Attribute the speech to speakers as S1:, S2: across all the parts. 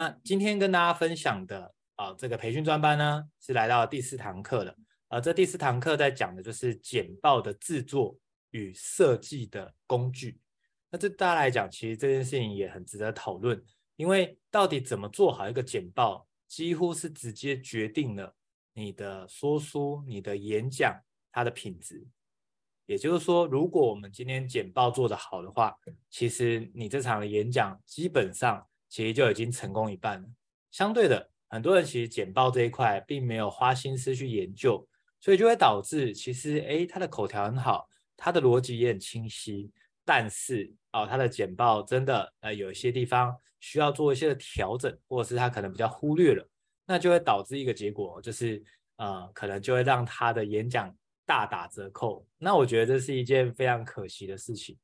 S1: 那今天跟大家分享的啊，这个培训专班呢，是来到第四堂课了。啊，这第四堂课在讲的就是简报的制作与设计的工具。那这大家来讲，其实这件事情也很值得讨论，因为到底怎么做好一个简报，几乎是直接决定了你的说书、你的演讲它的品质。也就是说，如果我们今天简报做得好的话，其实你这场的演讲基本上。其实就已经成功一半了。相对的，很多人其实简报这一块并没有花心思去研究，所以就会导致其实诶，他的口条很好，他的逻辑也很清晰，但是哦，他的简报真的呃有一些地方需要做一些的调整，或者是他可能比较忽略了，那就会导致一个结果，就是呃可能就会让他的演讲大打折扣。那我觉得这是一件非常可惜的事情。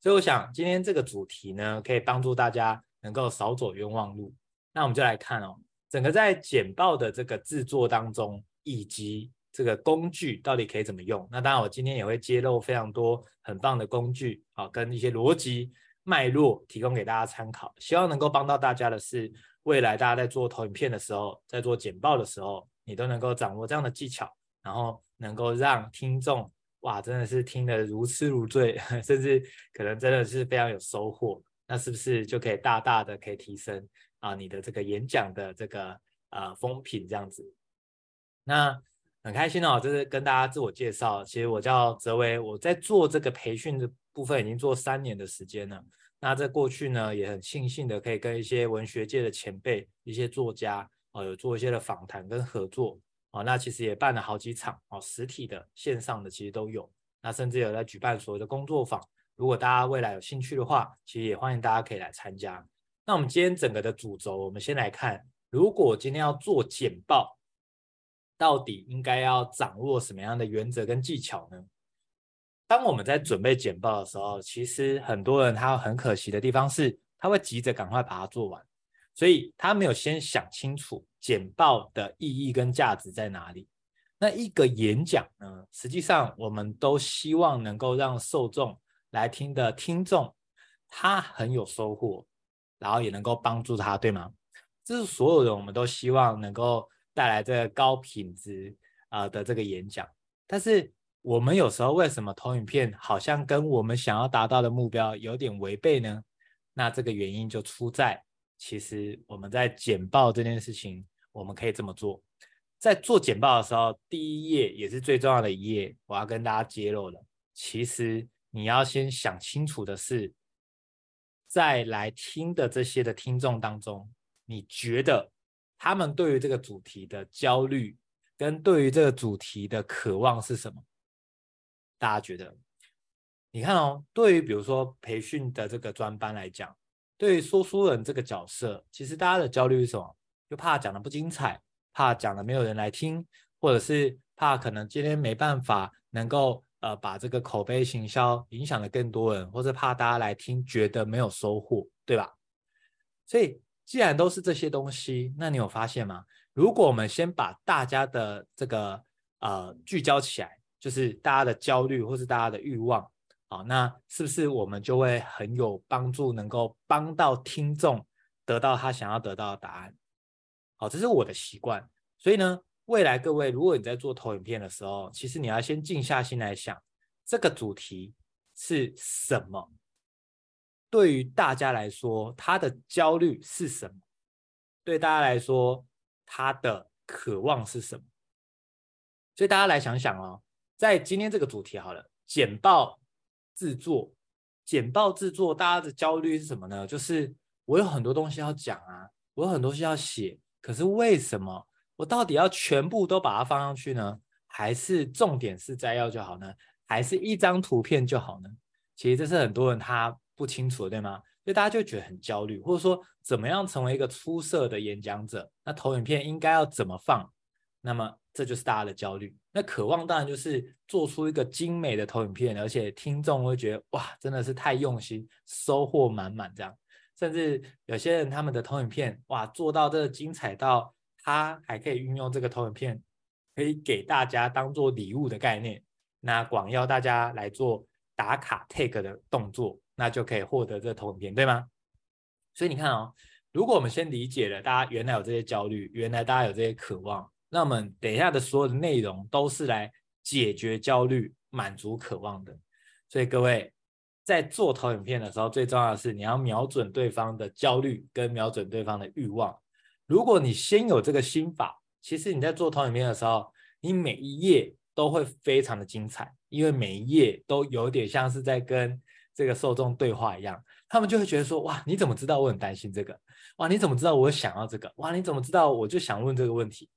S1: 所以我想今天这个主题呢，可以帮助大家。能够少走冤枉路，那我们就来看哦，整个在简报的这个制作当中，以及这个工具到底可以怎么用。那当然，我今天也会揭露非常多很棒的工具啊，跟一些逻辑脉络提供给大家参考，希望能够帮到大家的是，未来大家在做投影片的时候，在做简报的时候，你都能够掌握这样的技巧，然后能够让听众哇，真的是听得如痴如醉，甚至可能真的是非常有收获。那是不是就可以大大的可以提升啊你的这个演讲的这个呃风评这样子？那很开心哦，就是跟大家自我介绍，其实我叫泽维，我在做这个培训的部分已经做三年的时间了。那在过去呢，也很庆幸的可以跟一些文学界的前辈、一些作家哦，有做一些的访谈跟合作哦。那其实也办了好几场哦，实体的、线上的其实都有。那甚至有在举办所谓的工作坊。如果大家未来有兴趣的话，其实也欢迎大家可以来参加。那我们今天整个的主轴，我们先来看，如果今天要做简报，到底应该要掌握什么样的原则跟技巧呢？当我们在准备简报的时候，其实很多人他很可惜的地方是，他会急着赶快把它做完，所以他没有先想清楚简报的意义跟价值在哪里。那一个演讲呢，实际上我们都希望能够让受众。来听的听众，他很有收获，然后也能够帮助他，对吗？这是所有人，我们都希望能够带来这个高品质啊的这个演讲。但是我们有时候为什么投影片好像跟我们想要达到的目标有点违背呢？那这个原因就出在，其实我们在简报这件事情，我们可以这么做。在做简报的时候，第一页也是最重要的一页，我要跟大家揭露了，其实。你要先想清楚的是，在来听的这些的听众当中，你觉得他们对于这个主题的焦虑跟对于这个主题的渴望是什么？大家觉得？你看哦，对于比如说培训的这个专班来讲，对于说书人这个角色，其实大家的焦虑是什么？就怕讲的不精彩，怕讲的没有人来听，或者是怕可能今天没办法能够。呃，把这个口碑行销影响了更多人，或者怕大家来听觉得没有收获，对吧？所以既然都是这些东西，那你有发现吗？如果我们先把大家的这个呃聚焦起来，就是大家的焦虑或是大家的欲望，好，那是不是我们就会很有帮助，能够帮到听众得到他想要得到的答案？好，这是我的习惯，所以呢。未来各位，如果你在做投影片的时候，其实你要先静下心来想，这个主题是什么？对于大家来说，他的焦虑是什么？对大家来说，他的渴望是什么？所以大家来想想哦，在今天这个主题好了，简报制作，简报制作，大家的焦虑是什么呢？就是我有很多东西要讲啊，我有很多东西要写，可是为什么？我到底要全部都把它放上去呢？还是重点是摘要就好呢？还是一张图片就好呢？其实这是很多人他不清楚的，对吗？所以大家就觉得很焦虑，或者说怎么样成为一个出色的演讲者？那投影片应该要怎么放？那么这就是大家的焦虑。那渴望当然就是做出一个精美的投影片，而且听众会觉得哇，真的是太用心，收获满满这样。甚至有些人他们的投影片哇，做到这精彩到。他还可以运用这个投影片，可以给大家当做礼物的概念，那广邀大家来做打卡 take 的动作，那就可以获得这个投影片，对吗？所以你看哦，如果我们先理解了大家原来有这些焦虑，原来大家有这些渴望，那我们等一下的所有的内容都是来解决焦虑、满足渴望的。所以各位在做投影片的时候，最重要的是你要瞄准对方的焦虑跟瞄准对方的欲望。如果你先有这个心法，其实你在做投影片的时候，你每一页都会非常的精彩，因为每一页都有点像是在跟这个受众对话一样，他们就会觉得说：哇，你怎么知道我很担心这个？哇，你怎么知道我想要这个？哇，你怎么知道我就想问这个问题？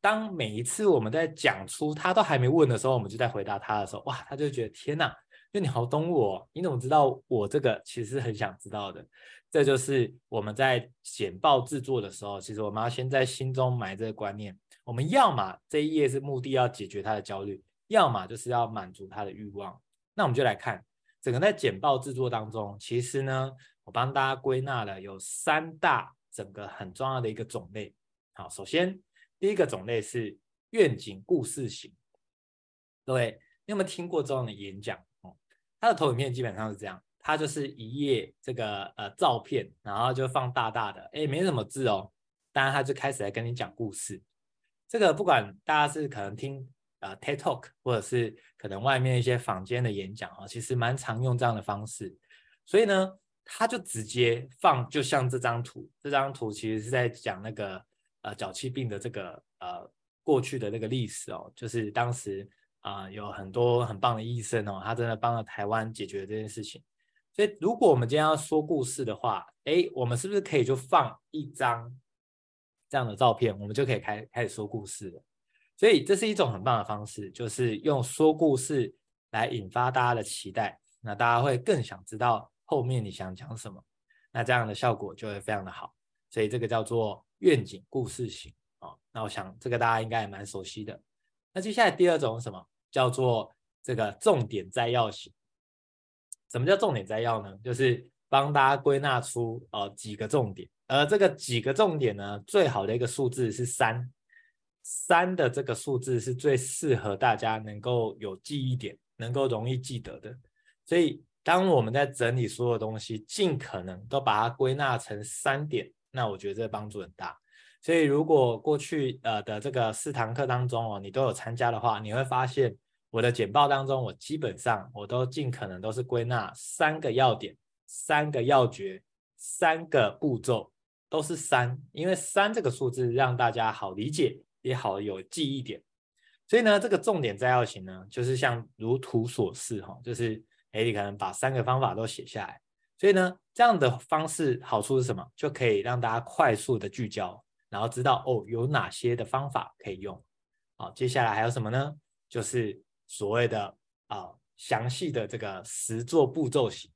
S1: 当每一次我们在讲出他都还没问的时候，我们就在回答他的时候，哇，他就觉得天哪，就你好懂我，你怎么知道我这个其实很想知道的？这就是我们在简报制作的时候，其实我们要先在心中埋这个观念，我们要么这一页是目的要解决他的焦虑，要么就是要满足他的欲望。那我们就来看整个在简报制作当中，其实呢。我帮大家归纳了有三大整个很重要的一个种类。好，首先第一个种类是愿景故事型。各位，你有没有听过这样的演讲？他，的投影片基本上是这样，它就是一页这个呃照片，然后就放大大的，诶，没什么字哦，当然他就开始来跟你讲故事。这个不管大家是可能听呃 TED Talk，或者是可能外面一些坊间的演讲啊，其实蛮常用这样的方式。所以呢。他就直接放，就像这张图，这张图其实是在讲那个呃脚气病的这个呃过去的那个历史哦，就是当时啊、有很多很棒的医生哦，他真的帮了台湾解决这件事情。所以如果我们今天要说故事的话，哎，我们是不是可以就放一张这样的照片，我们就可以开开始说故事了？所以这是一种很棒的方式，就是用说故事来引发大家的期待，那大家会更想知道。后面你想讲什么？那这样的效果就会非常的好，所以这个叫做愿景故事型啊。那我想这个大家应该也蛮熟悉的。那接下来第二种是什么？叫做这个重点摘要型。什么叫重点摘要呢？就是帮大家归纳出呃几个重点，而这个几个重点呢，最好的一个数字是三，三的这个数字是最适合大家能够有记忆点，能够容易记得的，所以。当我们在整理所有东西，尽可能都把它归纳成三点，那我觉得这帮助很大。所以如果过去呃的这个四堂课当中哦，你都有参加的话，你会发现我的简报当中，我基本上我都尽可能都是归纳三个要点、三个要诀、三个步骤，都是三，因为三这个数字让大家好理解，也好有记忆点。所以呢，这个重点摘要型呢，就是像如图所示哈，就是。哎，你可能把三个方法都写下来，所以呢，这样的方式好处是什么？就可以让大家快速的聚焦，然后知道哦，有哪些的方法可以用。好，接下来还有什么呢？就是所谓的啊、详细的这个实作步骤型。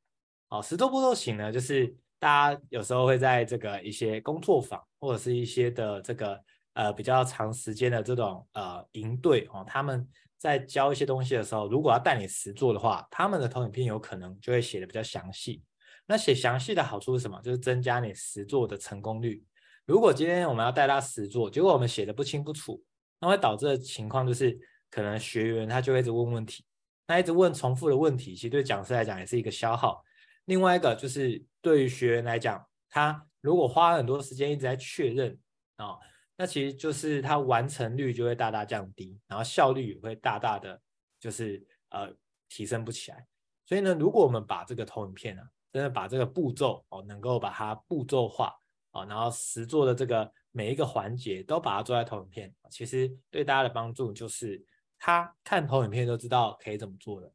S1: 好，实作步骤型呢，就是大家有时候会在这个一些工作坊或者是一些的这个呃比较长时间的这种呃营队哦，他们。在教一些东西的时候，如果要带你实做的话，他们的投影片有可能就会写的比较详细。那写详细的好处是什么？就是增加你实做的成功率。如果今天我们要带他实做，结果我们写的不清不楚，那会导致的情况就是，可能学员他就一直问问题，那一直问重复的问题，其实对讲师来讲也是一个消耗。另外一个就是对于学员来讲，他如果花很多时间一直在确认啊。哦那其实就是他完成率就会大大降低，然后效率也会大大的就是呃提升不起来。所以呢，如果我们把这个投影片、啊，真的把这个步骤哦，能够把它步骤化哦，然后实做的这个每一个环节都把它做在投影片，其实对大家的帮助就是他看投影片都知道可以怎么做的。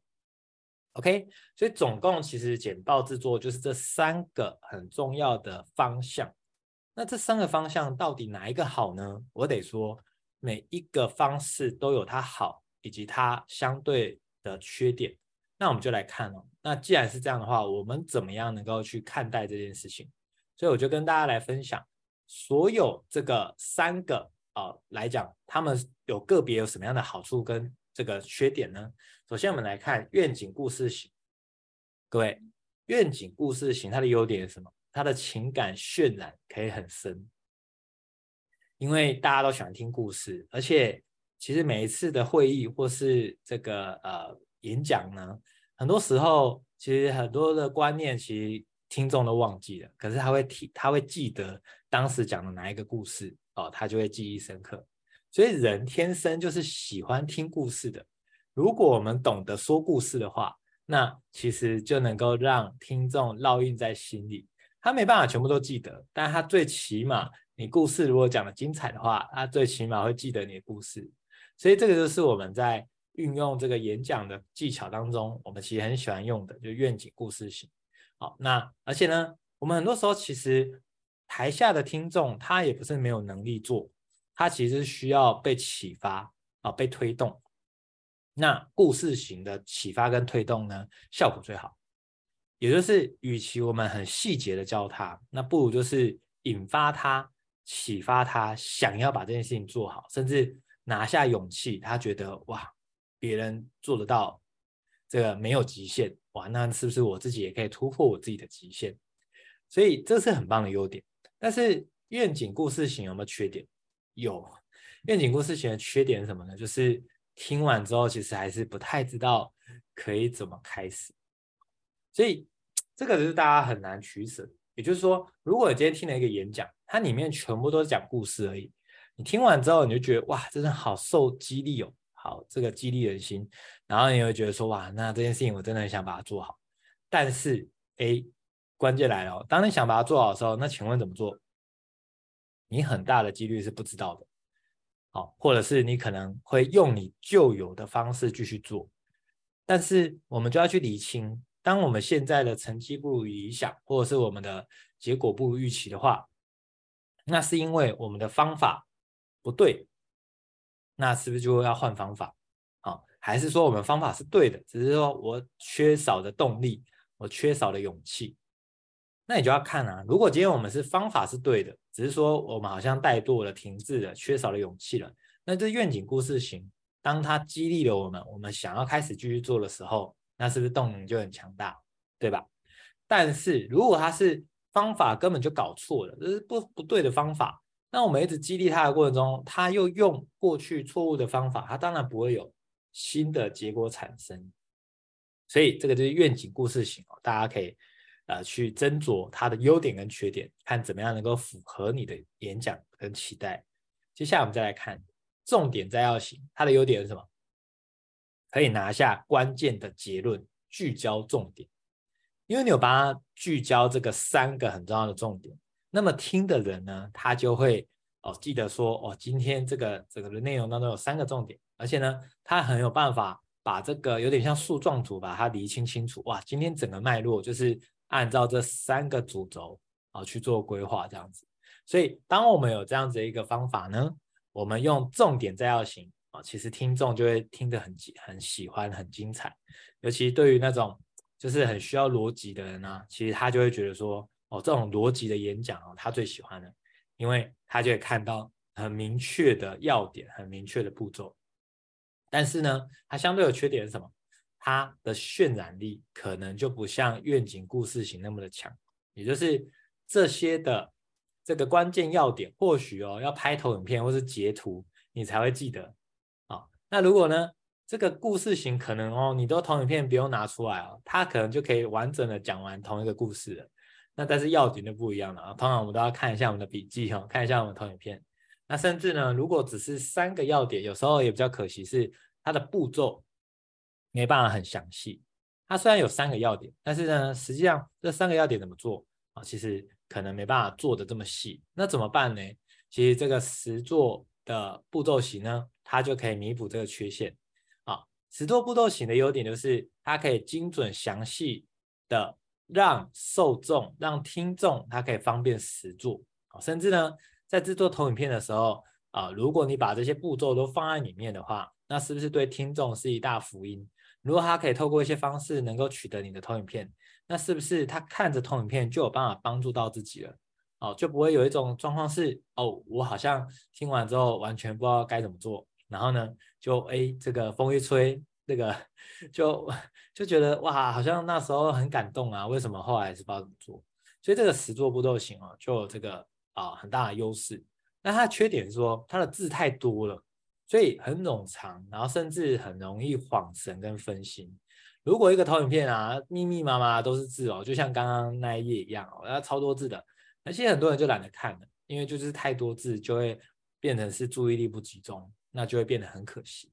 S1: OK，所以总共其实简报制作就是这三个很重要的方向。那这三个方向到底哪一个好呢？我得说，每一个方式都有它好以及它相对的缺点。那我们就来看哦。那既然是这样的话，我们怎么样能够去看待这件事情？所以我就跟大家来分享，所有这个三个啊、来讲，他们有个别有什么样的好处跟这个缺点呢？首先我们来看愿景故事型。各位，愿景故事型它的优点是什么？它的情感渲染可以很深，因为大家都喜欢听故事，而且其实每一次的会议或是这个呃演讲呢，很多时候其实很多的观念其实听众都忘记了，可是他会提，他会记得当时讲的哪一个故事哦，他就会记忆深刻。所以人天生就是喜欢听故事的。如果我们懂得说故事的话，那其实就能够让听众烙印在心里。他没办法全部都记得，但他最起码，你故事如果讲得精彩的话，他最起码会记得你的故事。所以这个就是我们在运用这个演讲的技巧当中，我们其实很喜欢用的，就愿景故事型。好，那而且呢，我们很多时候其实台下的听众他也不是没有能力做，他其实需要被启发啊，被推动。那故事型的启发跟推动呢，效果最好。也就是，与其我们很细节的教他，那不如就是引发他、启发他，想要把这件事情做好，甚至拿下勇气。他觉得哇，别人做得到，这个没有极限哇，那是不是我自己也可以突破我自己的极限？所以这是很棒的优点。但是愿景故事型有没有缺点？有，愿景故事型的缺点是什么呢？就是听完之后，其实还是不太知道可以怎么开始。所以 这个就是大家很难取舍。也就是说，如果今天听了一个演讲，它里面全部都是讲故事而已，你听完之后你就觉得哇，真的好受激励哦，好这个激励人心，然后你会觉得说哇，那这件事情我真的很想把它做好。但是，A，关键来了，当你想把它做好的时候，那请问怎么做？你很大的几率是不知道的，好，或者是你可能会用你旧有的方式继续做，但是我们就要去理清。当我们现在的成绩不如理想，或者是我们的结果不如预期的话，那是因为我们的方法不对，那是不是就要换方法？啊，还是说我们方法是对的，只是说我缺少的动力，我缺少的勇气？那你就要看啊，如果今天我们是方法是对的，只是说我们好像怠惰了、停滞了、缺少了勇气了，那这愿景故事型，当它激励了我们，我们想要开始继续做的时候。那是不是动能就很强大，对吧？但是如果它是方法根本就搞错了，这是不不对的方法，那我们一直激励他的过程中，他又用过去错误的方法，他当然不会有新的结果产生。所以这个就是愿景故事型哦，大家可以呃去斟酌它的优点跟缺点，看怎么样能够符合你的演讲跟期待。接下来我们再来看重点摘要型，它的优点是什么？可以拿下关键的结论，聚焦重点，因为你有把它聚焦这个三个很重要的重点，那么听的人呢，他就会哦记得说哦，今天这个整个的内容当中有三个重点，而且呢，他很有办法把这个有点像树状图把它理清清楚，哇，今天整个脉络就是按照这三个主轴啊去做规划这样子，所以当我们有这样子的一个方法呢，我们用重点摘要型。啊，其实听众就会听得很很喜欢，很精彩。尤其对于那种就是很需要逻辑的人呢、其实他就会觉得说，哦，这种逻辑的演讲哦，他最喜欢的，因为他就会看到很明确的要点，很明确的步骤。但是呢，它相对有缺点是什么？它的渲染力可能就不像愿景故事型那么的强。也就是这些的这个关键要点，或许哦要拍投影片或是截图，你才会记得。啊那如果呢，这个故事型可能哦，你都投影片不用拿出来哦，它可能就可以完整的讲完同一个故事了。那但是要点就不一样了啊，通常我们都要看一下我们的笔记哈，看一下我们的投影片。那甚至呢，如果只是三个要点，有时候也比较可惜是它的步骤没办法很详细。它虽然有三个要点，但是呢，实际上这三个要点怎么做啊？其实可能没办法做的这么细。那怎么办呢？其实这个实作的步骤型呢，它就可以弥补这个缺陷，啊，实作步骤型的优点就是它可以精准详细的让受众、让听众，他可以方便实做，啊，甚至呢，在制作投影片的时候，啊，如果你把这些步骤都放在里面的话，那是不是对听众是一大福音？如果他可以透过一些方式能够取得你的投影片，那是不是他看着投影片就有办法帮助到自己了？哦，就不会有一种状况是，哦，我好像听完之后完全不知道该怎么做。然后呢，就哎，这个风一吹，这个就就觉得哇，好像那时候很感动啊，为什么后来是不知道怎么做？所以这个十座步骤型哦，就有这个啊很大的优势。那它的缺点是说，它的字太多了，所以很冗长，然后甚至很容易晃神跟分心。如果一个投影片啊，密密麻麻都是字哦，就像刚刚那一页一样哦，那超多字的，而且很多人就懒得看了。因为就是太多字就会变成是注意力不集中，那就会变得很可惜。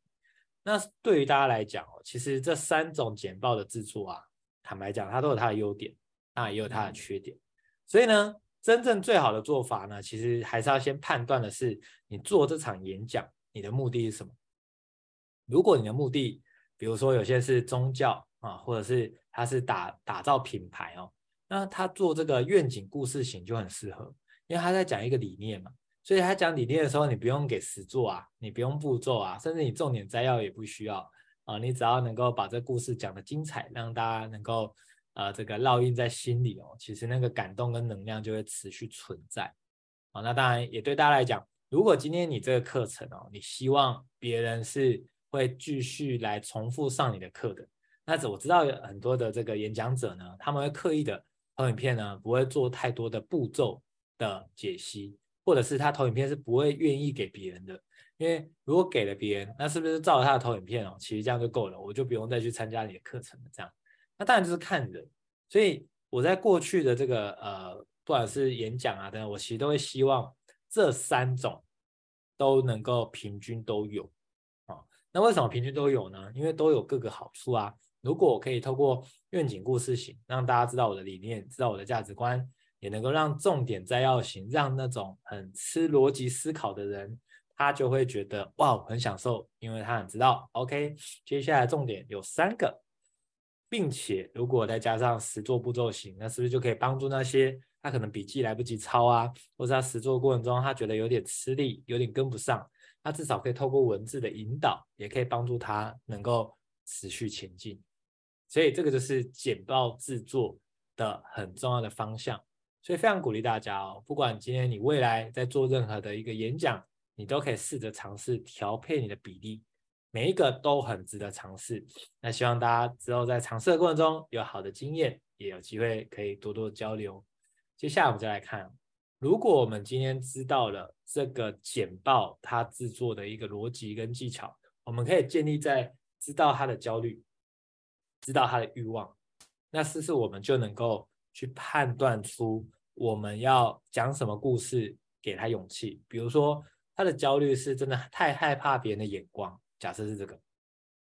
S1: 那对于大家来讲哦，其实这三种简报的制作啊，坦白讲，它都有它的优点，那也有它的缺点。所以呢，真正最好的做法呢，其实还是要先判断的是，你做这场演讲，你的目的是什么？如果你的目的，比如说有些是宗教啊，或者是它是打打造品牌哦，那他做这个愿景故事型就很适合，因为他在讲一个理念嘛。所以他讲理念的时候，你不用给实作啊，你不用步骤啊，甚至你重点摘要也不需要啊，你只要能够把这故事讲得精彩，让大家能够呃这个烙印在心里哦，其实那个感动跟能量就会持续存在。好，那当然也对大家来讲，如果今天你这个课程哦，你希望别人是会继续来重复上你的课的，那我知道有很多的这个演讲者呢，他们会刻意的投影片呢，不会做太多的步骤的解析。或者是他投影片是不会愿意给别人的，因为如果给了别人，那是不是照着他的投影片哦？其实这样就够了，我就不用再去参加你的课程了。这样，那当然就是看人。所以我在过去的这个呃，不管是演讲啊等等，我其实都会希望这三种都能够平均都有啊。那为什么平均都有呢？因为都有各个好处啊。如果我可以透过愿景故事型，让大家知道我的理念，知道我的价值观。也能够让重点摘要型，让那种很吃逻辑思考的人，他就会觉得哇，很享受，因为他很知道，OK，接下来重点有三个，并且如果再加上实作步骤型，那是不是就可以帮助那些他可能笔记来不及抄啊，或者他实作过程中他觉得有点吃力，有点跟不上，他至少可以透过文字的引导，也可以帮助他能够持续前进。所以这个就是简报制作的很重要的方向。所以非常鼓励大家哦，不管今天你未来在做任何的一个演讲，你都可以试着尝试调配你的比例，每一个都很值得尝试。那希望大家之后在尝试的过程中有好的经验，也有机会可以多多交流。接下来我们再来看，如果我们今天知道了这个简报它制作的一个逻辑跟技巧，我们可以建立在知道他的焦虑，知道他的欲望，那是不是我们就能够去判断出？我们要讲什么故事给他勇气？比如说，他的焦虑是真的太害怕别人的眼光，假设是这个，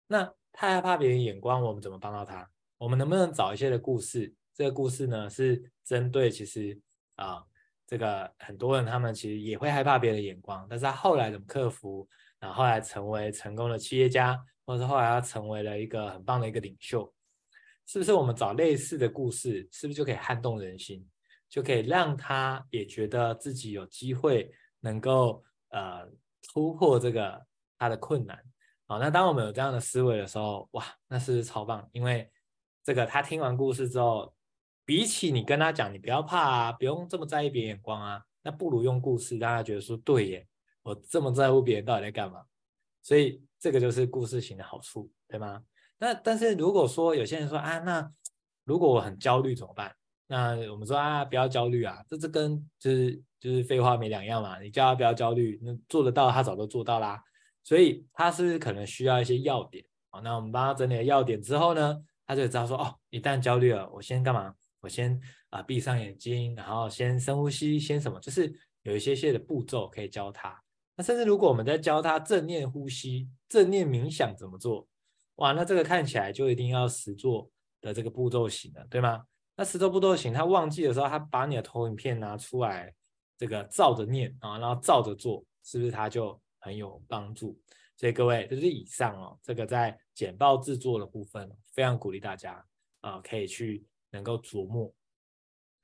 S1: 那太害怕别人眼光，我们怎么帮到他？我们能不能找一些的故事？这个故事呢，是针对其实啊，这个很多人他们其实也会害怕别人的眼光，但是他后来怎么克服？然后来成为成功的企业家，或者是后来他成为了一个很棒的一个领袖，是不是？我们找类似的故事，是不是就可以撼动人心？就可以让他也觉得自己有机会能够呃突破这个他的困难。好，那当我们有这样的思维的时候，哇，那是超棒！因为这个他听完故事之后，比起你跟他讲你不要怕啊，不用这么在意别人眼光啊，那不如用故事让他觉得说对耶，我这么在乎别人到底在干嘛？所以这个就是故事型的好处，对吗？那但是如果说有些人说啊，那如果我很焦虑怎么办？那我们说啊，不要焦虑啊，这这跟就是就是废话没两样嘛。你叫他不要焦虑，那做得到，他早就做到啦。所以他是不是可能需要一些要点？好，那我们帮他整理了要点之后呢，他就知道说哦，一旦焦虑了，我先干嘛？我先啊闭上眼睛，然后先深呼吸，先什么？就是有一些些的步骤可以教他。那甚至如果我们在教他正念呼吸、正念冥想怎么做，哇，那这个看起来就一定要实做的这个步骤型的，对吗？那实作步骤型，他忘记的时候，他把你的投影片拿出来，这个照着念啊，然后照着做，是不是他就很有帮助？所以各位，这是以上哦，这个在简报制作的部分，非常鼓励大家啊，可以去能够琢磨。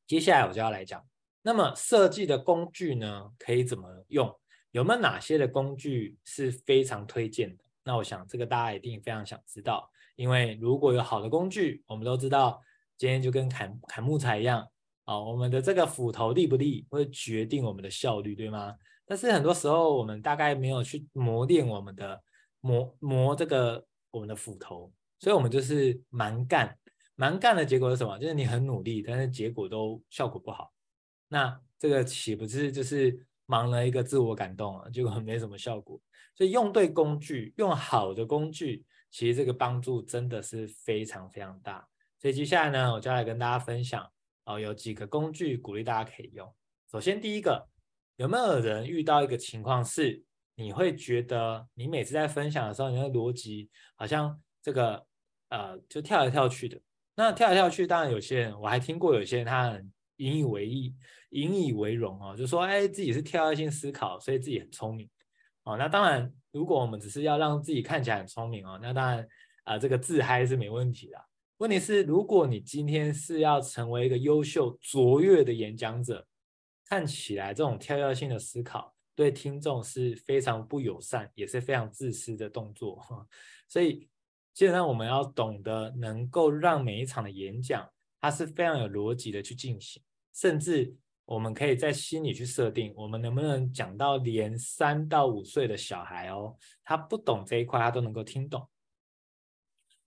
S1: 接下来我就要来讲，那么设计的工具呢，可以怎么用？有没有哪些的工具是非常推荐的？那我想这个大家一定非常想知道，因为如果有好的工具，我们都知道。今天就跟砍砍木材一样，啊，我们的这个斧头利不利，会决定我们的效率，对吗？但是很多时候我们大概没有去磨练我们的磨磨这个我们的斧头，所以我们就是蛮干，蛮干的结果是什么？就是你很努力，但是结果都效果不好。那这个岂不是就是忙了一个自我感动啊？结果没什么效果。所以用对工具，用好的工具，其实这个帮助真的是非常非常大。所以接下来呢，我就来跟大家分享哦，有几个工具鼓励大家可以用。首先第一个，有没有人遇到一个情况是，你会觉得你每次在分享的时候，你的逻辑好像这个呃就跳来跳去的。那跳来跳去，当然有些人我还听过，有些人他很引以为意、引以为荣哦，就说哎自己是跳跃性思考，所以自己很聪明哦。那当然，如果我们只是要让自己看起来很聪明哦，那当然啊、呃、这个自嗨是没问题的。问题是，如果你今天是要成为一个优秀卓越的演讲者，看起来这种跳跃性的思考对听众是非常不友善，也是非常自私的动作。所以，基本上我们要懂得能够让每一场的演讲，它是非常有逻辑的去进行，甚至我们可以在心里去设定，我们能不能讲到连三到五岁的小孩哦，他不懂这一块，他都能够听懂。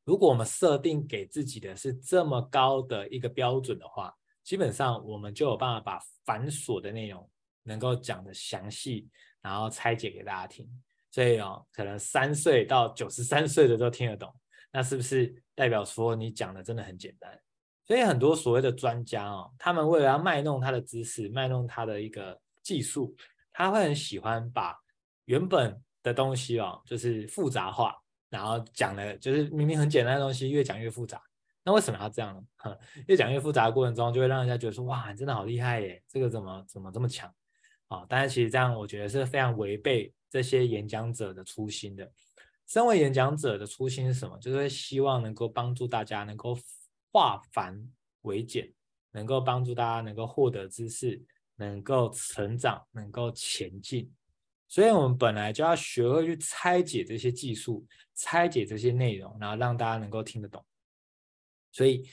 S1: 如果我们设定给自己的是这么高的一个标准的话，基本上我们就有办法把繁琐的内容能够讲得详细，然后拆解给大家听。所以哦，可能三岁到九十三岁的都听得懂，那是不是代表说你讲的真的很简单？所以很多所谓的专家哦，他们为了要卖弄他的知识，卖弄他的一个技术，他会很喜欢把原本的东西哦，就是复杂化。然后讲的就是明明很简单的东西，越讲越复杂。那为什么要这样呢？越讲越复杂的过程中，就会让人家觉得说：哇，你真的好厉害耶！这个怎么怎么这么强？啊、哦，但是其实这样，我觉得是非常违背这些演讲者的初心的。身为演讲者的初心是什么？就是希望能够帮助大家能够化繁为简，能够帮助大家能够获得知识，能够成长，能够前进。所以，我们本来就要学会去拆解这些技术，拆解这些内容，然后让大家能够听得懂。所以，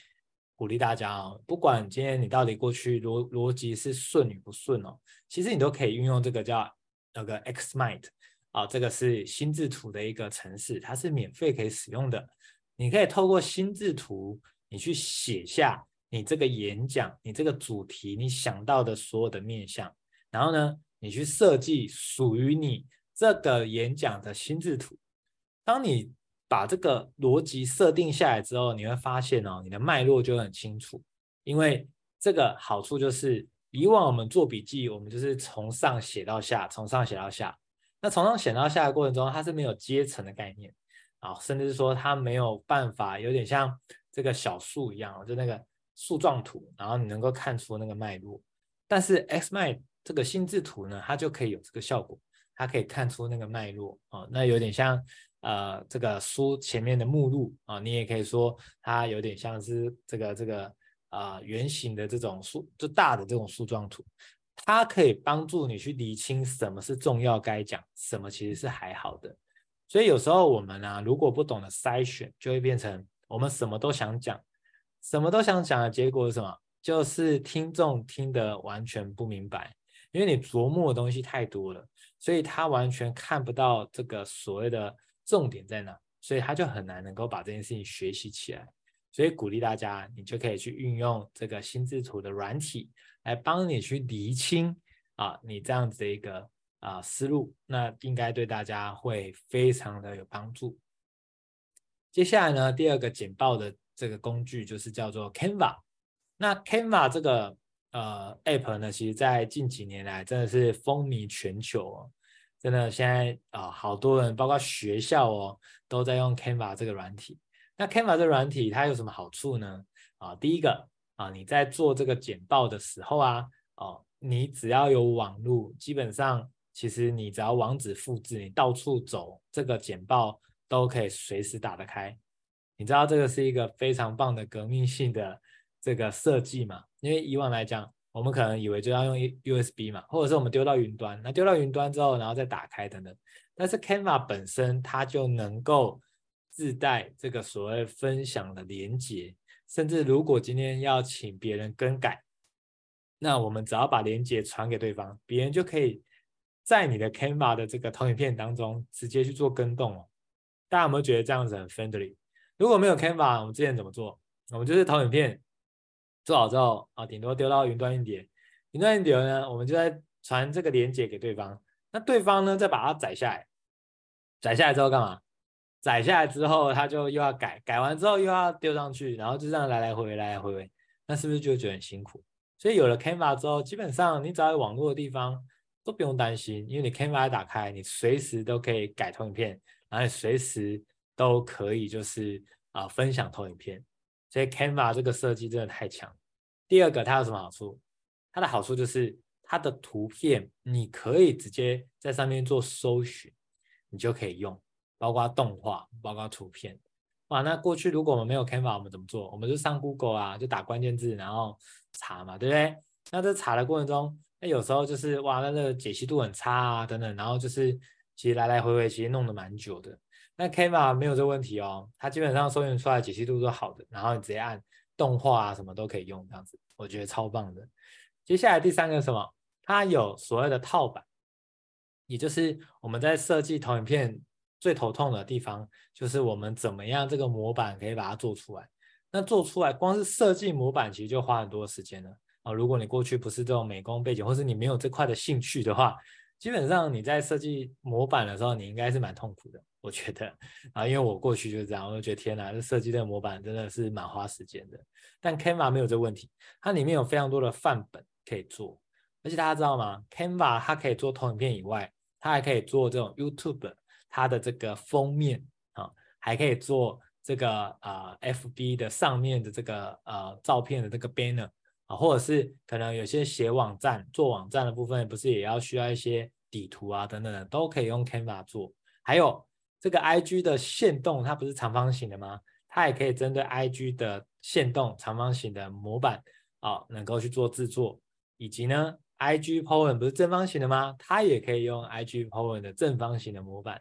S1: 鼓励大家哦，不管今天你到底过去逻逻辑是顺与不顺哦，其实你都可以运用这个叫那个 XMind 啊，这个是心智图的一个程式，它是免费可以使用的。你可以透过心智图，你去写下你这个演讲、你这个主题、你想到的所有的面向，然后呢，你去设计属于你这个演讲的心智图。当你把这个逻辑设定下来之后，你会发现哦，你的脉络就很清楚。因为这个好处就是，以往我们做笔记，我们就是从上写到下，从上写到下。那从上写到下的过程中，它是没有阶层的概念啊，甚至是说它没有办法，有点像这个小树一样，就那个树状图，然后你能够看出那个脉络。但是 X 脉这个心智图呢，它就可以有这个效果，它可以看出那个脉络啊，那有点像呃这个书前面的目录啊，你也可以说它有点像是这个这个啊、圆形的这种树，就大的这种树状图，它可以帮助你去理清什么是重要该讲，什么其实是还好的。所以有时候我们呢、如果不懂得筛选，就会变成我们什么都想讲，什么都想讲的结果是什么？就是听众听得完全不明白。因为你琢磨的东西太多了，所以他完全看不到这个所谓的重点在哪，所以他就很难能够把这件事情学习起来。所以鼓励大家，你就可以去运用这个心智图的软体来帮你去厘清啊，你这样子的一个啊思路，那应该对大家会非常的有帮助。接下来呢，第二个简报的这个工具就是叫做 Canva。那 Canva 这个。呃，App 呢，其实在近几年来真的是风靡全球哦，真的现在啊，好多人，包括学校哦，都在用 Canva 这个软体。那 Canva 这个软体它有什么好处呢？啊，第一个啊，你在做这个简报的时候啊，哦，你只要有网络，基本上其实你只要网址复制，你到处走，这个简报都可以随时打得开。你知道这个是一个非常棒的革命性的这个设计吗？因为以往来讲，我们可能以为就要用 USB 嘛，或者是我们丢到云端，那丢到云端之后，然后再打开等等。但是 Canva 本身它就能够自带这个所谓分享的连接，甚至如果今天要请别人更改，那我们只要把连接传给对方，别人就可以在你的 Canva 的这个投影片当中直接去做更动哦。大家有没有觉得这样子很 friendly？如果没有 Canva，我们之前怎么做？我们就是投影片。做好之后啊，顶多丢到云端硬碟。云端硬碟呢，我们就在传这个连接给对方。那对方呢，再把它载下来。载下来之后干嘛？载下来之后，他就又要改，改完之后又要丢上去，然后就这样来来回回，来来回回。那是不是就觉得很辛苦？所以有了 Canva 之后，基本上你只要有网络的地方，都不用担心，因为你 Canva 打开，你随时都可以改投影片，然后随时都可以就是啊、分享投影片。所以 Canva 这个设计真的太强。第二个，它有什么好处？它的好处就是它的图片你可以直接在上面做搜寻，你就可以用，包括动画，包括图片。哇，那过去如果我们没有 Canva，我们怎么做？我们就上 Google 啊，就打关键字，然后查嘛，对不对？那在查的过程中，那有时候就是哇，那个解析度很差啊，等等，然后就是其实来来回回，其实弄得蛮久的。那 Canva 没有这个问题哦，它基本上搜寻出来解析度都好的，然后你直接按动画啊什么都可以用，这样子我觉得超棒的。接下来第三个什么？它有所谓的套版，也就是我们在设计投影片最头痛的地方，就是我们怎么样这个模板可以把它做出来。那做出来光是设计模板其实就花很多时间了啊。如果你过去不是这种美工背景，或是你没有这块的兴趣的话，基本上你在设计模板的时候，你应该是蛮痛苦的。我觉得啊，因为我过去就是这样，我就觉得天哪，这设计这个模板真的是蛮花时间的。但 Canva 没有这个问题，它里面有非常多的范本可以做，而且大家知道吗？Canva 它可以做投影片以外，它还可以做这种 YouTube 它的这个封面啊，还可以做这个啊、呃、FB 的上面的这个呃照片的这个 banner 啊，或者是可能有些写网站做网站的部分，不是也要需要一些底图啊等等的，都可以用 Canva 做，还有。这个 IG 的线动，它不是长方形的吗？它也可以针对 IG 的线动长方形的模板啊、能够去做制作。以及呢，IG po 文不是正方形的吗？它也可以用 IG po 文的正方形的模板。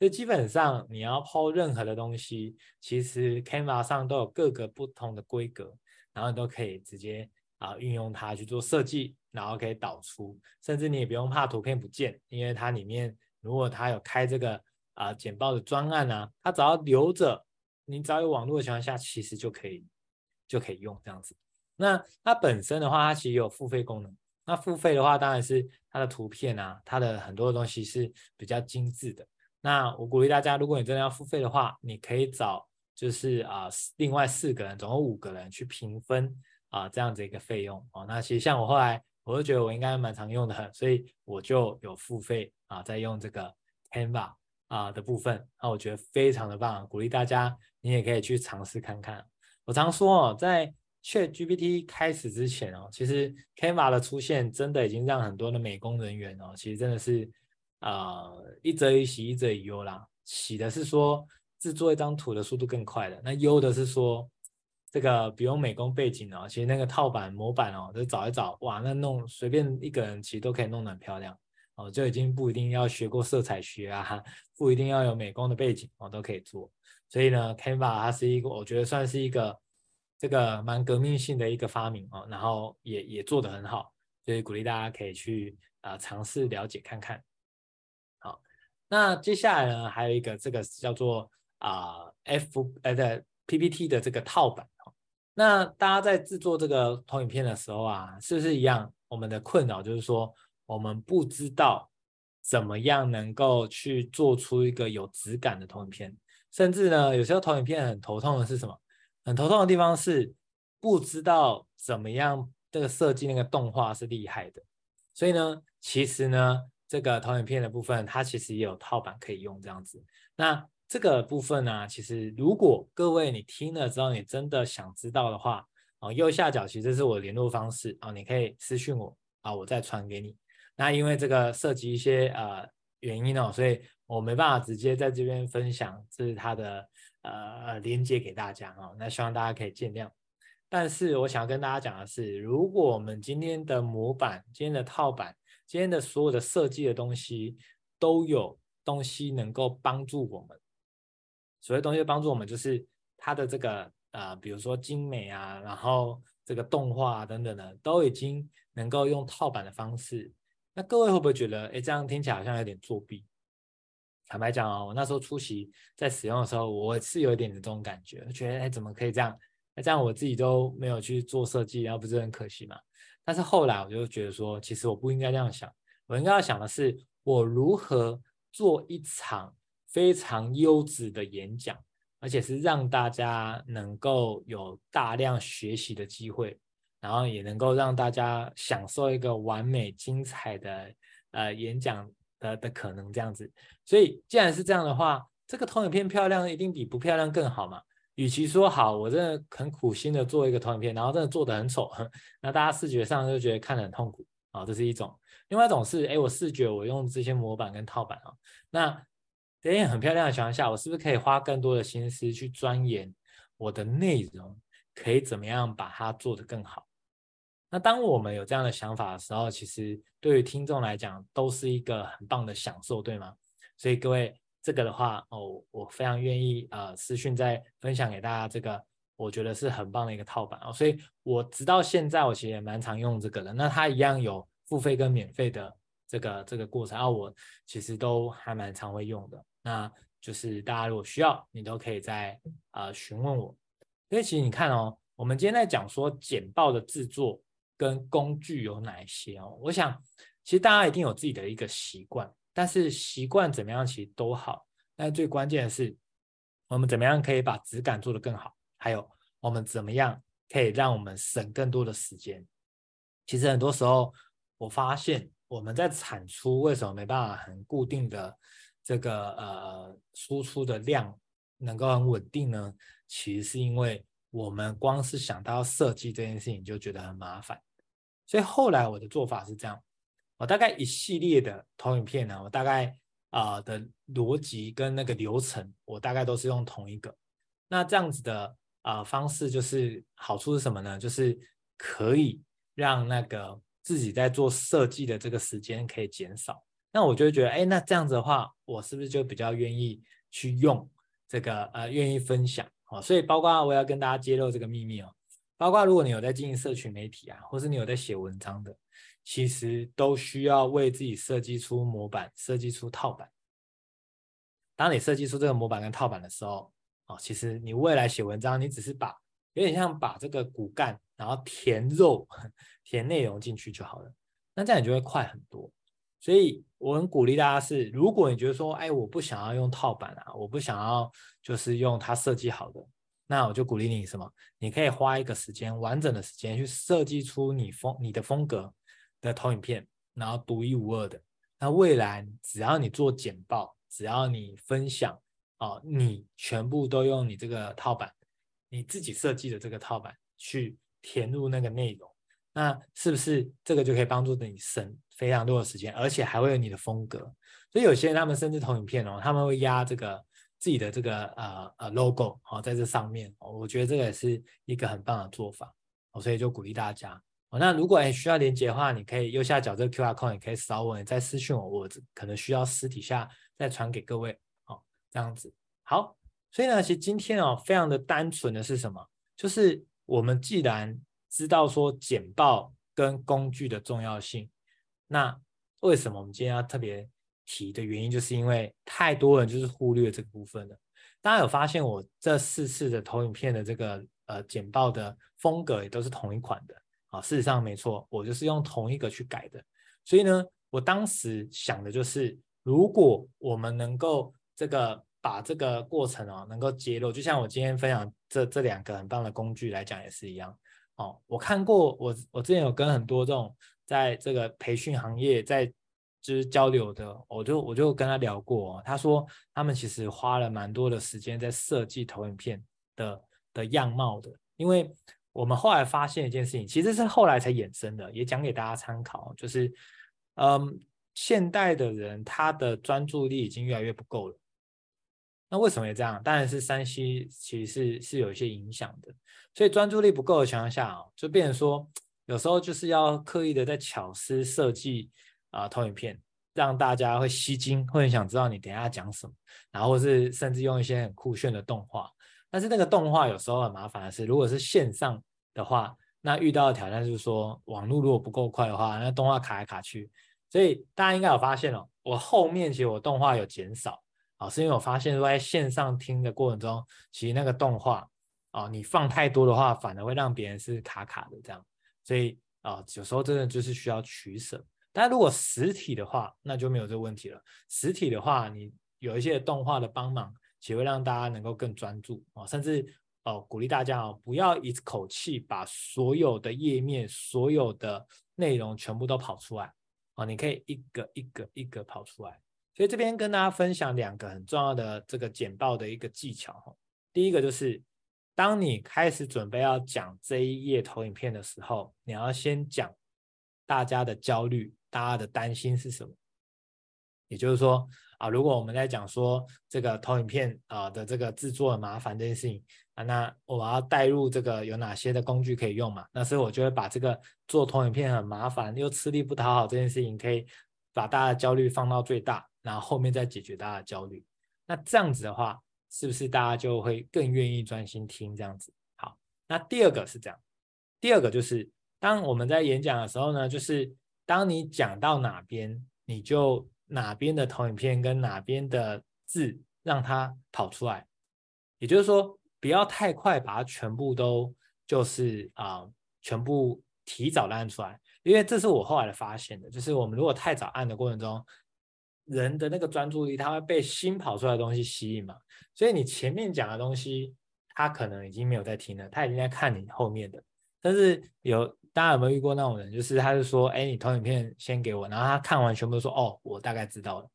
S1: 所以基本上你要 po 任何的东西，其实 Canva 上都有各个不同的规格，然后你都可以直接啊运用它去做设计，然后可以导出，甚至你也不用怕图片不见，因为它里面如果它有开这个。啊，简报的专案啊，它只要留着，你只要有网络的情况下，其实就可以就可以用这样子。那它本身的话，它其实有付费功能。那付费的话，当然是它的图片啊，它的很多的东西是比较精致的。那我鼓励大家，如果你真的要付费的话，你可以找就是啊，另外四个人，总共五个人去平分啊这样子一个费用哦。那其实像我后来，我就觉得我应该蛮常用的，所以我就有付费啊，在用这个 Canva。啊的部分，那我觉得非常的棒，鼓励大家，你也可以去尝试看看。我常说哦，在 ChatGPT 开始之前哦，其实 Canva 的出现真的已经让很多的美工人员哦，其实真的是啊、呃、一则以喜，一则以忧啦。喜的是说制作一张图的速度更快了，那忧的是说这个不用美工背景哦，其实那个套版模板哦，就找一找，哇，那弄随便一个人其实都可以弄得很漂亮。哦，就已经不一定要学过色彩学啊，不一定要有美工的背景，哦，都可以做。所以呢，Canva 它是一个，我觉得算是一个这个蛮革命性的一个发明哦，然后也也做得很好，所以鼓励大家可以去啊、尝试了解看看。好，那接下来呢，还有一个这个叫做啊、F 呃的 PPT 的这个套版哦。那大家在制作这个投影片的时候啊，是不是一样？我们的困扰就是说。我们不知道怎么样能够去做出一个有质感的投影片，甚至呢，有时候投影片很头痛的是什么？很头痛的地方是不知道怎么样这个设计那个动画是厉害的。所以呢，其实呢，这个投影片的部分它其实也有套版可以用这样子。那这个部分呢，其实如果各位你听了之后你真的想知道的话，啊，右下角其实是我联络方式啊，你可以私讯我啊，我再传给你。那因为这个涉及一些呃原因哦，所以我没办法直接在这边分享，这是它的呃连接给大家哦。那希望大家可以见谅。但是我想要跟大家讲的是，如果我们今天的模板、今天的套版、今天的所有的设计的东西都有东西能够帮助我们，所谓东西帮助我们，就是它的这个呃，比如说精美啊，然后这个动画啊等等的，都已经能够用套版的方式。那各位会不会觉得，哎，这样听起来好像有点作弊？坦白讲哦，我那时候出席在使用的时候，我是有一点的这种感觉，觉得哎，怎么可以这样？那这样我自己都没有去做设计，然后不是很可惜吗？但是后来我就觉得说，其实我不应该这样想，我应该要想的是，我如何做一场非常优质的演讲，而且是让大家能够有大量学习的机会。然后也能够让大家享受一个完美精彩的呃演讲的的可能这样子。所以既然是这样的话，这个投影片漂亮一定比不漂亮更好嘛。与其说好，我真的很苦心的做一个投影片，然后真的做得很丑，那大家视觉上就觉得看得很痛苦啊，这是一种。另外一种是，哎，我视觉我用这些模板跟套板啊，那在很漂亮的情况下，我是不是可以花更多的心思去钻研我的内容，可以怎么样把它做得更好？那当我们有这样的想法的时候，其实对于听众来讲都是一个很棒的享受，对吗？所以各位。这个的话哦，我非常愿意呃私讯再分享给大家这个，我觉得是很棒的一个套板哦，所以我直到现在我其实也蛮常用这个的。那它一样有付费跟免费的这个这个过程，然后我其实都还蛮常会用的。那就是大家如果需要，你都可以再呃询问我。因为其实你看哦，我们今天在讲说简报的制作跟工具有哪些哦，我想其实大家一定有自己的一个习惯。但是习惯怎么样其实都好，但最关键的是我们怎么样可以把质感做得更好，还有我们怎么样可以让我们省更多的时间。其实很多时候我发现我们在产出为什么没办法很固定的这个呃输出的量能够很稳定呢？其实是因为我们光是想到设计这件事情就觉得很麻烦，所以后来我的做法是这样。我大概一系列的投影片呢，我大概啊、的逻辑跟那个流程，我大概都是用同一个。那这样子的啊、方式，就是好处是什么呢？就是可以让那个自己在做设计的这个时间可以减少。那我就会觉得，哎，那这样子的话，我是不是就比较愿意去用这个呃，愿意分享？哦，所以包括我要跟大家揭露这个秘密哦，包括如果你有在经营社群媒体啊，或是你有在写文章的。其实都需要为自己设计出模板，设计出套板。当你设计出这个模板跟套板的时候，哦，其实你未来写文章，你只是把有点像把这个骨干，然后填肉、填内容进去就好了。那这样你就会快很多。所以我很鼓励大家是，如果你觉得说，哎，我不想要用套板啊，我不想要就是用它设计好的，那我就鼓励你什么？你可以花一个时间，完整的时间去设计出你风你的风格。的投影片，然后独一无二的。那未来只要你做简报，只要你分享哦，你全部都用你这个套板，你自己设计的这个套板去填入那个内容，那是不是这个就可以帮助你省非常多的时间，而且还会有你的风格？所以有些人他们甚至投影片哦，他们会压这个自己的这个呃呃 logo 哦，在这上面，我觉得这个也是一个很棒的做法哦，所以就鼓励大家哦。那如果需要连接的话，你可以右下角这个 QR code，你可以扫我，你再私讯我，我可能需要私底下再传给各位，哦，这样子。好，所以呢，其实今天哦，非常的单纯的是什么？就是我们既然知道说简报跟工具的重要性，那为什么我们今天要特别提的原因，就是因为太多人就是忽略这个部分了。大家有发现我这四次的投影片的这个呃简报的风格也都是同一款的。啊，事实上没错，我就是用同一个去改的。所以呢，我当时想的就是，如果我们能够这个把这个过程哦，能够揭露，就像我今天分享这这两个很棒的工具来讲也是一样。哦，我看过，我我之前有跟很多这种在这个培训行业在就是交流的，我就我就跟他聊过，他说他们其实花了蛮多的时间在设计投影片的的样貌的，因为。我们后来发现一件事情，其实是后来才衍生的，也讲给大家参考，就是，嗯，现代的人他的专注力已经越来越不够了。那为什么也这样？当然是 3C 其实是是有一些影响的。所以专注力不够的情况下啊，就变成说，有时候就是要刻意的在巧思设计啊、投影片，让大家会吸睛，会很想知道你等一下讲什么，然后是甚至用一些很酷炫的动画。但是那个动画有时候很麻烦的是，如果是线上的话，那遇到的挑战就是说，网络如果不够快的话，那动画卡来卡去。所以大家应该有发现哦，我后面其实我动画有减少啊，是因为我发现说在线上听的过程中，其实那个动画啊，你放太多的话，反而会让别人是卡卡的这样。所以啊，有时候真的就是需要取舍。但如果实体的话，那就没有这个问题了。实体的话，你有一些动画的帮忙。也会让大家能够更专注啊，甚至哦鼓励大家哦，不要一口气把所有的页面、所有的内容全部都跑出来哦，你可以一个一个一个跑出来。所以这边跟大家分享两个很重要的这个简报的一个技巧哈。第一个就是，当你开始准备要讲这一页投影片的时候，你要先讲大家的焦虑，大家的担心是什么。也就是说啊，如果我们在讲说这个投影片啊的这个制作的麻烦这件事情啊，那我要带入这个有哪些的工具可以用嘛？那所以我就会把这个做投影片很麻烦又吃力不讨好这件事情，可以把大家的焦虑放到最大，然后后面再解决大家的焦虑。那这样子的话，是不是大家就会更愿意专心听这样子？好，那第二个是这样，第二个就是当我们在演讲的时候呢，就是当你讲到哪边，你就。哪边的投影片跟哪边的字让它跑出来，也就是说，不要太快把它全部都就是啊、全部提早的按出来，因为这是我后来发现的，就是我们如果太早按的过程中，人的那个专注力他会被新跑出来的东西吸引嘛，所以你前面讲的东西，他可能已经没有在听了，他已经在看你后面的，但是有。大家有没有遇过那种人？就是他就说：“哎，你投影片先给我。”然后他看完全部都说：“哦，我大概知道了。”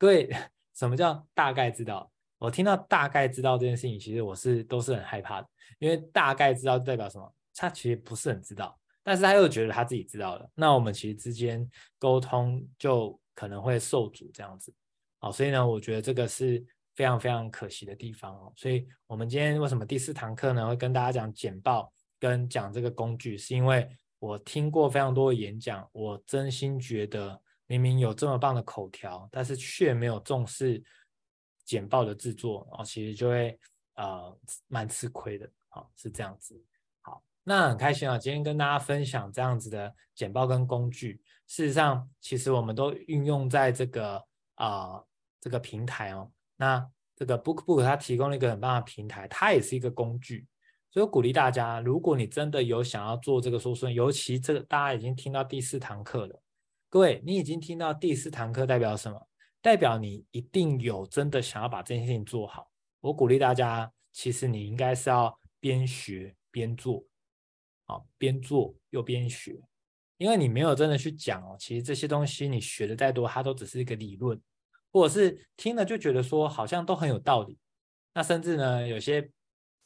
S1: 各位，什么叫大概知道？我听到大概知道这件事情，其实我是都是很害怕的，因为大概知道代表什么？他其实不是很知道，但是他又觉得他自己知道了。那我们其实之间沟通就可能会受阻这样子。好，所以呢，我觉得这个是非常非常可惜的地方哦。所以我们今天为什么第四堂课呢，会跟大家讲简报？跟讲这个工具，是因为我听过非常多的演讲，我真心觉得明明有这么棒的口条，但是却没有重视简报的制作，哦，其实就会呃蛮吃亏的，好，是这样子。好，那很开心啊，今天跟大家分享这样子的简报跟工具，事实上其实我们都运用在这个啊、这个平台哦，那这个 BookBook 它提供了一个很棒的平台，它也是一个工具。所以我鼓励大家，如果你真的有想要做这个说书，尤其这个大家已经听到第四堂课了，各位，你已经听到第四堂课代表什么？代表你一定有真的想要把这件事情做好。我鼓励大家，其实你应该是要边学边做，好，边做又边学，因为你没有真的去讲哦。其实这些东西你学的再多，它都只是一个理论，或者是听了就觉得说好像都很有道理。那甚至呢，有些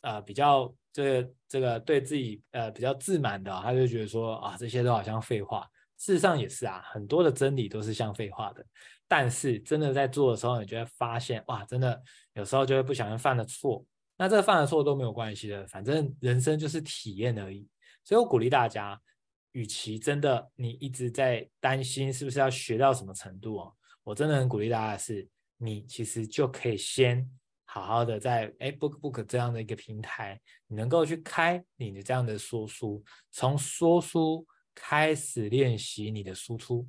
S1: 呃比较。这个这个对自己呃比较自满的，他就觉得说啊，这些都好像废话。事实上也是啊，很多的真理都是像废话的。但是真的在做的时候，你就会发现哇，真的有时候就会不小心犯了错。那这个犯了错都没有关系的，反正人生就是体验而已。所以我鼓励大家，与其真的你一直在担心是不是要学到什么程度哦，我真的很鼓励大家的是，你其实就可以先。好好的在哎 BookBook 这样的一个平台，你能够去开你的这样的说书，从说书开始练习你的输出。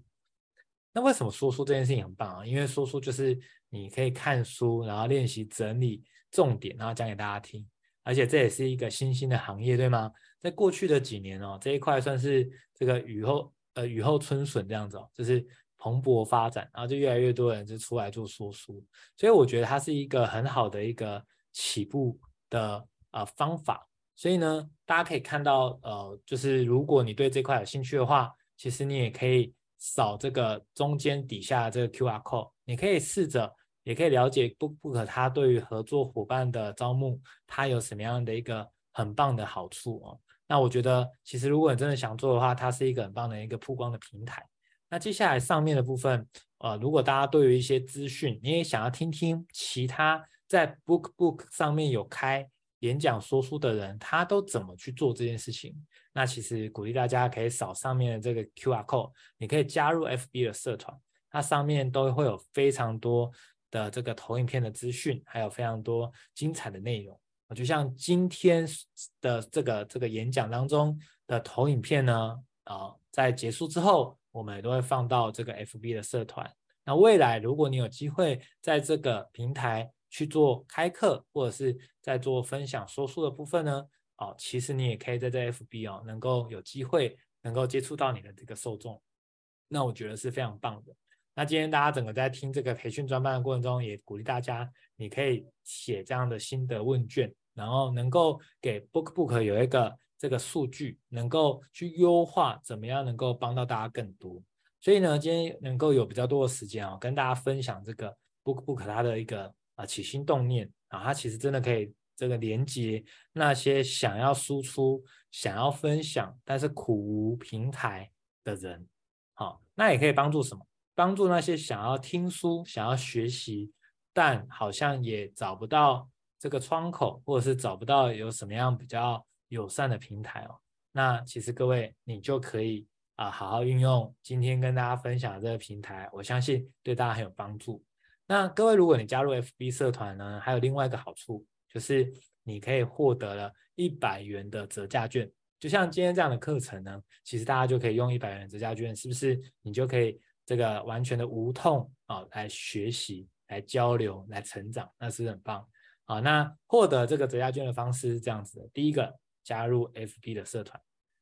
S1: 那为什么说书这件事情很棒啊？因为说书就是你可以看书，然后练习整理重点，然后讲给大家听。而且这也是一个新兴的行业，对吗？在过去的几年哦，这一块算是这个雨后呃雨后春笋这样子哦，就是。蓬勃发展，然后就越来越多人就出来做说书，所以我觉得它是一个很好的一个起步的呃方法。所以呢，大家可以看到，呃，就是如果你对这块有兴趣的话，其实你也可以扫这个中间底下这个 QR code，你可以试着，也可以了解 BookBook 它对于合作伙伴的招募，它有什么样的一个很棒的好处哦。那我觉得，其实如果你真的想做的话，它是一个很棒的一个曝光的平台。那接下来上面的部分，呃，如果大家都有一些资讯，你也想要听听其他在 BookBook 上面有开演讲说书的人，他都怎么去做这件事情？那其实鼓励大家可以扫上面的这个 QR code，你可以加入 FB 的社团，它上面都会有非常多的这个投影片的资讯，还有非常多精彩的内容。就像今天的这个这个演讲当中的投影片呢，啊、在结束之后。我们也都会放到这个 FB 的社团。那未来如果你有机会在这个平台去做开课，或者是在做分享说书的部分呢，哦，其实你也可以在这 FB 哦，能够有机会能够接触到你的这个受众。那我觉得是非常棒的。那今天大家整个在听这个培训专班的过程中，也鼓励大家，你可以写这样的心得问卷，然后能够给 BookBook 有一个。这个数据能够去优化，怎么样能够帮到大家更多？所以呢，今天能够有比较多的时间哦，跟大家分享这个 BookBook 它的一个啊起心动念啊，它其实真的可以这个连接那些想要输出、想要分享，但是苦无平台的人。好，那也可以帮助什么？帮助那些想要听书、想要学习，但好像也找不到这个窗口，或者是找不到有什么样比较友善的平台哦。那其实各位，你就可以。啊，好好运用今天跟大家分享的这个平台，我相信对大家很有帮助。那各位，如果你加入 FB 社团呢，还有另外一个好处，就是你可以获得了一百元的折价券。就像今天这样的课程呢，其实大家就可以用一百元的折价券，是不是？你就可以这个完全的无痛啊来学习、来交流、来成长，那是很棒。啊，那获得这个折价券的方式是这样子的：第一个，加入 FB 的社团；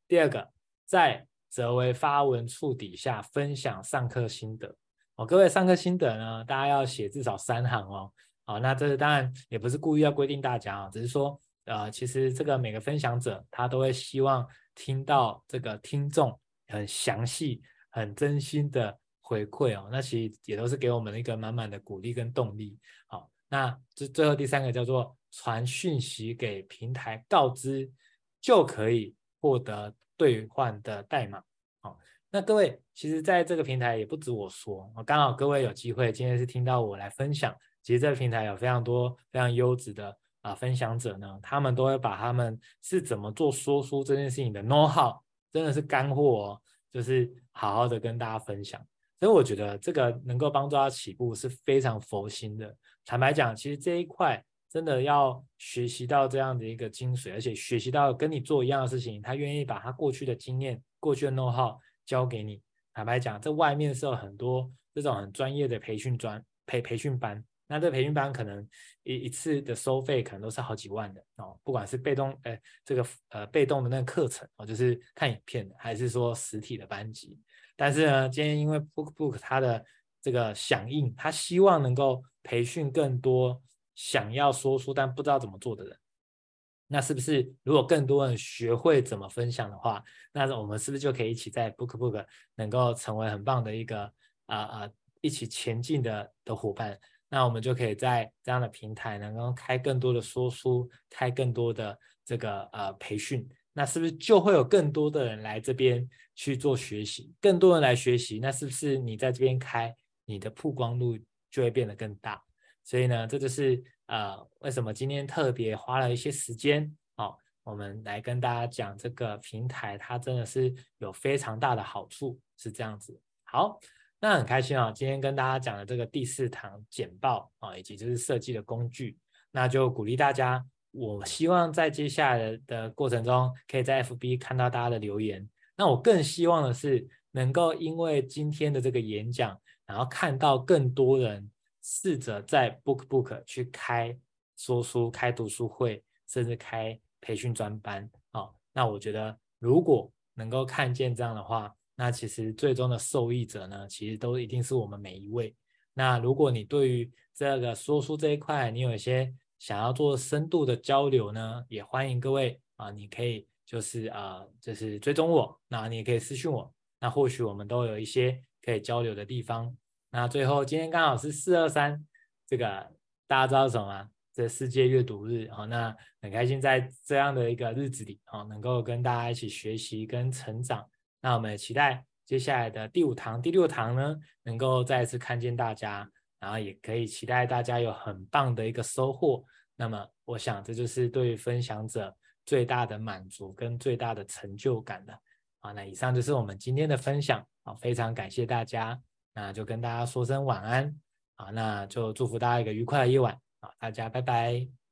S1: 第二个，在则为发文处底下分享上课心得哦，各位上课心得呢，大家要写至少三行哦。好，那这当然也不是故意要规定大家啊，只是说呃，其实这个每个分享者他都会希望听到这个听众很详细、很真心的回馈哦。那其实也都是给我们一个满满的鼓励跟动力。好，那这最后第三个叫做传讯息给平台告知，就可以获得。兑换的代码，好，那各位其实在这个平台也不止我说，我刚好各位有机会今天是听到我来分享，其实这个平台有非常多非常优质的啊、分享者呢，他们都会把他们是怎么做说书这件事情的 know how，真的是干货哦，就是好好的跟大家分享，所以我觉得这个能够帮助他起步是非常佛心的。坦白讲，其实这一块。真的要学习到这样的一个精髓，而且学习到跟你做一样的事情，他愿意把他过去的经验、过去的 know how 教给你。坦白讲，这外面是有很多这种很专业的培训专培培训班，那这培训班可能一一次的收费可能都是好几万的哦，不管是被动呃这个呃被动的那个课程哦，就是看影片的，还是说实体的班级。但是呢，今天因为 BookBook 它的这个响应，他希望能够培训更多。想要说书但不知道怎么做的人，那是不是如果更多人学会怎么分享的话，那我们是不是就可以一起在 BookBook 能够成为很棒的一个啊啊、一起前进的的伙伴？那我们就可以在这样的平台能够开更多的说书，开更多的这个呃培训，那是不是就会有更多的人来这边去做学习？更多人来学习，那是不是你在这边开，你的曝光度就会变得更大？所以呢，这就是呃，为什么今天特别花了一些时间，哦，我们来跟大家讲这个平台，它真的是有非常大的好处，是这样子。好，那很开心啊，今天跟大家讲的这个第四堂简报啊，以及就是设计的工具，那就鼓励大家，我希望在接下来的过程中，可以在 FB 看到大家的留言。那我更希望的是，能够因为今天的这个演讲，然后看到更多人。试着在 BookBook 去开说书、开读书会，甚至开培训专班、哦。那我觉得，如果能够看见这样的话，那其实最终的受益者呢，其实都一定是我们每一位。那如果你对于这个说书这一块，你有一些想要做深度的交流呢，也欢迎各位啊，你可以就是啊，就是追踪我，那你也可以私讯我，那或许我们都有一些可以交流的地方。那最后，今天刚好是四二三，这个大家知道什么吗？这世界阅读日啊，那很开心在这样的一个日子里啊，能够跟大家一起学习跟成长。那我们也期待接下来的第五堂、第六堂呢，能够再次看见大家，然后也可以期待大家有很棒的一个收获。那么，我想这就是对于分享者最大的满足跟最大的成就感了啊。那以上就是我们今天的分享啊，非常感谢大家。那就跟大家说声晚安，啊，那就祝福大家一个愉快的夜晚，啊，大家拜拜。